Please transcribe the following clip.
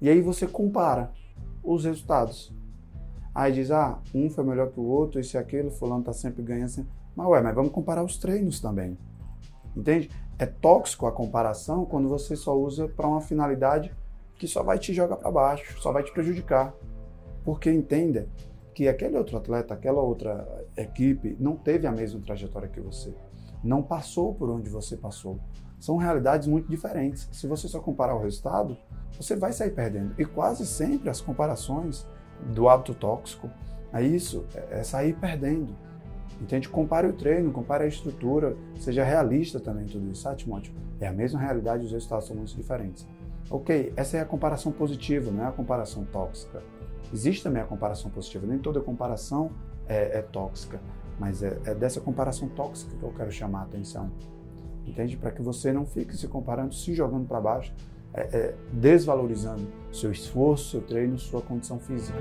E aí você compara os resultados. Aí diz, ah, um foi melhor que o outro, isso e aquilo, fulano tá sempre ganhando. Mas ué, mas vamos comparar os treinos também. Entende? É tóxico a comparação quando você só usa para uma finalidade que só vai te jogar para baixo, só vai te prejudicar. Porque entenda que aquele outro atleta, aquela outra equipe não teve a mesma trajetória que você. Não passou por onde você passou. São realidades muito diferentes. Se você só comparar o resultado, você vai sair perdendo. E quase sempre as comparações do hábito tóxico é isso, é sair perdendo. Entende? Compare o treino, compare a estrutura, seja realista também tudo isso, sabe, Timóteo? É a mesma realidade, os resultados são muito diferentes. Ok, essa é a comparação positiva, não é a comparação tóxica. Existe também a comparação positiva, nem toda comparação é, é tóxica, mas é, é, dessa comparação tóxica que eu quero chamar a atenção. Entende? Para que você não fique se comparando, se jogando para baixo, é, é, desvalorizando seu esforço, seu treino, sua condição física.